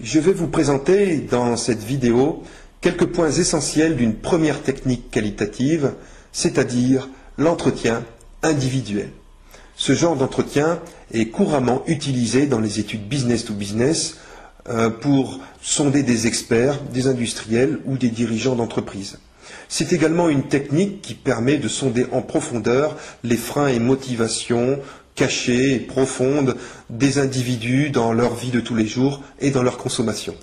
Je vais vous présenter dans cette vidéo quelques points essentiels d'une première technique qualitative, c'est-à-dire l'entretien individuel. Ce genre d'entretien est couramment utilisé dans les études business to business euh, pour sonder des experts, des industriels ou des dirigeants d'entreprise. C'est également une technique qui permet de sonder en profondeur les freins et motivations cachées et profondes des individus dans leur vie de tous les jours et dans leur consommation.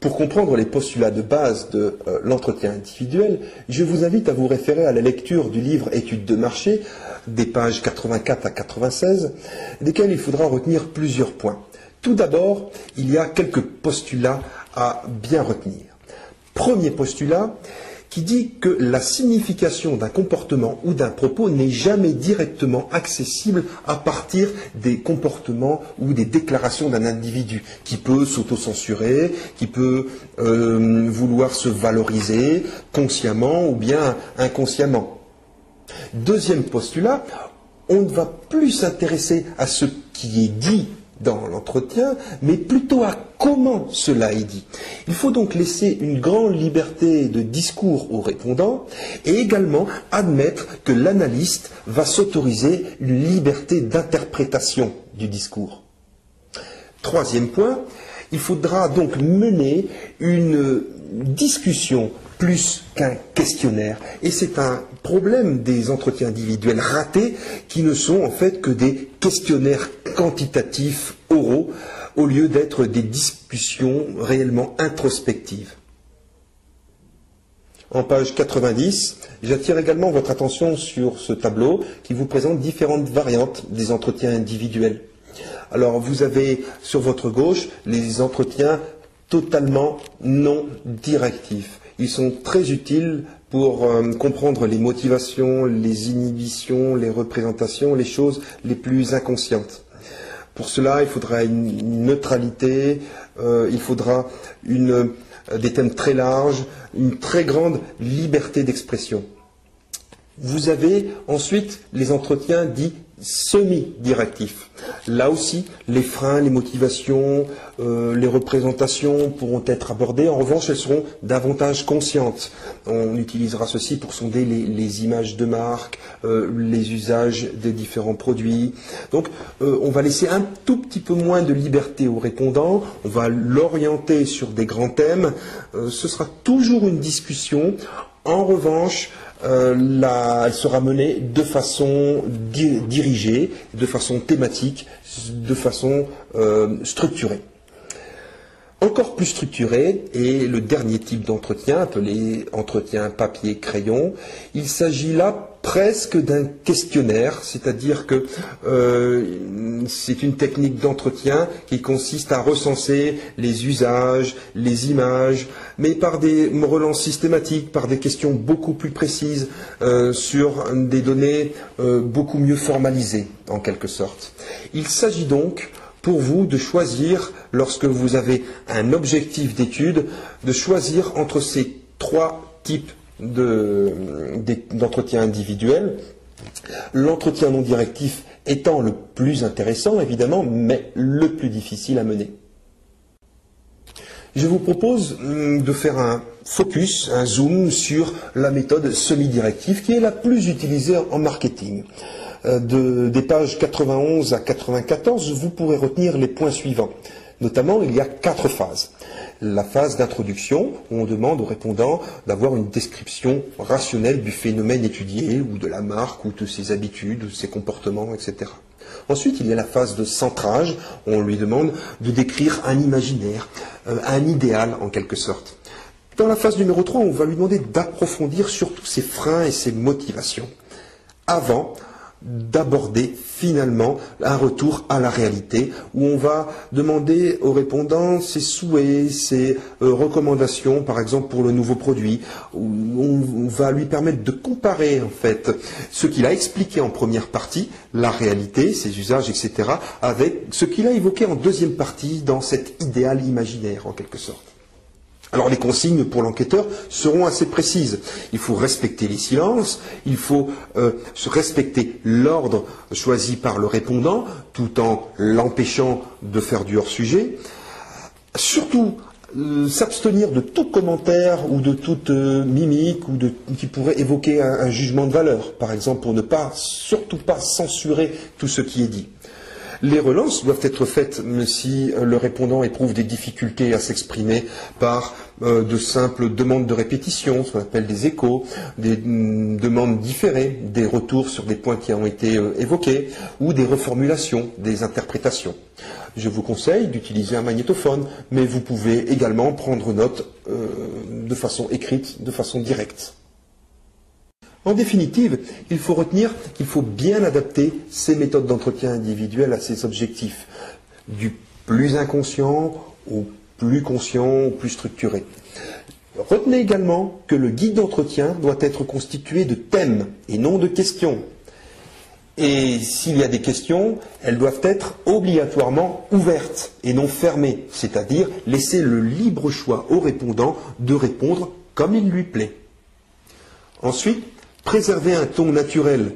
Pour comprendre les postulats de base de euh, l'entretien individuel, je vous invite à vous référer à la lecture du livre Études de marché, des pages 84 à 96, desquels il faudra retenir plusieurs points. Tout d'abord, il y a quelques postulats à bien retenir. Premier postulat, qui dit que la signification d'un comportement ou d'un propos n'est jamais directement accessible à partir des comportements ou des déclarations d'un individu qui peut s'autocensurer, qui peut euh, vouloir se valoriser consciemment ou bien inconsciemment. Deuxième postulat, on ne va plus s'intéresser à ce qui est dit dans l'entretien, mais plutôt à comment cela est dit. Il faut donc laisser une grande liberté de discours aux répondants et également admettre que l'analyste va s'autoriser une liberté d'interprétation du discours. Troisième point, il faudra donc mener une discussion plus qu'un questionnaire. Et c'est un problème des entretiens individuels ratés qui ne sont en fait que des questionnaires quantitatifs oraux au lieu d'être des discussions réellement introspectives. En page 90, j'attire également votre attention sur ce tableau qui vous présente différentes variantes des entretiens individuels. Alors vous avez sur votre gauche les entretiens totalement non directifs. Ils sont très utiles pour euh, comprendre les motivations, les inhibitions, les représentations, les choses les plus inconscientes. Pour cela, il faudra une neutralité, euh, il faudra euh, des thèmes très larges, une très grande liberté d'expression. Vous avez ensuite les entretiens dits semi-directif. Là aussi, les freins, les motivations, euh, les représentations pourront être abordées. En revanche, elles seront davantage conscientes. On utilisera ceci pour sonder les, images de marque, euh, les usages des différents produits. Donc, euh, on va laisser un tout petit peu moins de liberté aux répondants. On va l'orienter sur des grands thèmes. ce sera toujours une discussion. En revanche, euh, elle sera menée de façon dirigée, de façon thématique, de façon euh, structurée. Encore plus structuré est le dernier type d'entretien, appelé entretien papier-crayon. Il s'agit là presque d'un questionnaire, c'est-à-dire que euh, c'est une technique d'entretien qui consiste à recenser les usages, les images, mais par des relances systématiques, par des questions beaucoup plus précises, euh, sur des données euh, beaucoup mieux formalisées, en quelque sorte. Il s'agit donc pour vous de choisir, lorsque vous avez un objectif d'étude, de choisir entre ces trois types d'entretien individuel. L'entretien non directif étant le plus intéressant, évidemment, mais le plus difficile à mener. Je vous propose hum, de faire un focus, un zoom sur la méthode semi-directive qui est la plus utilisée en marketing. Euh, des pages 91 à 94, vous pourrez retenir les points suivants. Notamment, il y a quatre phases la phase d'introduction, où on demande aux répondants d'avoir une description rationnelle du phénomène étudié, ou de la marque, ou de ses habitudes, ou de ses comportements, etc. Ensuite, il y a la phase de centrage, où on lui demande de décrire un imaginaire, euh, un idéal en quelque sorte. Dans la phase numéro 3, on va lui demander d'approfondir surtout ses freins et ses motivations. Avant, d'aborder finalement un retour à la réalité où on va demander aux répondants ses souhaits, ses euh, recommandations, par exemple pour le nouveau produit, où on, va lui permettre de comparer en fait ce qu'il a expliqué en première partie, la réalité, ses usages, etc., avec ce qu'il a évoqué en deuxième partie dans cet idéal imaginaire en quelque sorte. Alors les consignes pour l'enquêteur seront assez précises. Il faut respecter les silences, il faut euh, respecter l'ordre choisi par le répondant, tout en l'empêchant de faire du hors-sujet. Surtout, euh, s'abstenir de tout commentaire ou de toute euh, mimique ou qui pourrait évoquer un, jugement de valeur, par exemple, pour ne pas, surtout pas censurer tout ce qui est dit. Les relances doivent être faites si le répondant éprouve des difficultés à s'exprimer par euh, de simples demandes de répétition, ce qu'on appelle des échos, des mm, demandes différées, des retours sur des points qui ont été euh, évoqués, ou des reformulations, des interprétations. Je vous conseille d'utiliser un magnétophone, mais vous pouvez également prendre note euh, de façon écrite, de façon directe. En définitive, il faut retenir qu'il faut bien adapter ces méthodes d'entretien individuel à ses objectifs, du plus inconscient au plus conscient, au plus structuré. Retenez également que le guide d'entretien doit être constitué de thèmes et non de questions. Et s'il y a des questions, elles doivent être obligatoirement ouvertes et non fermées, c'est-à-dire laisser le libre choix au répondant de répondre comme il lui plaît. Ensuite, préserver un ton naturel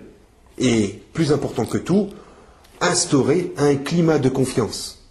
et, plus important que tout, instaurer un climat de confiance.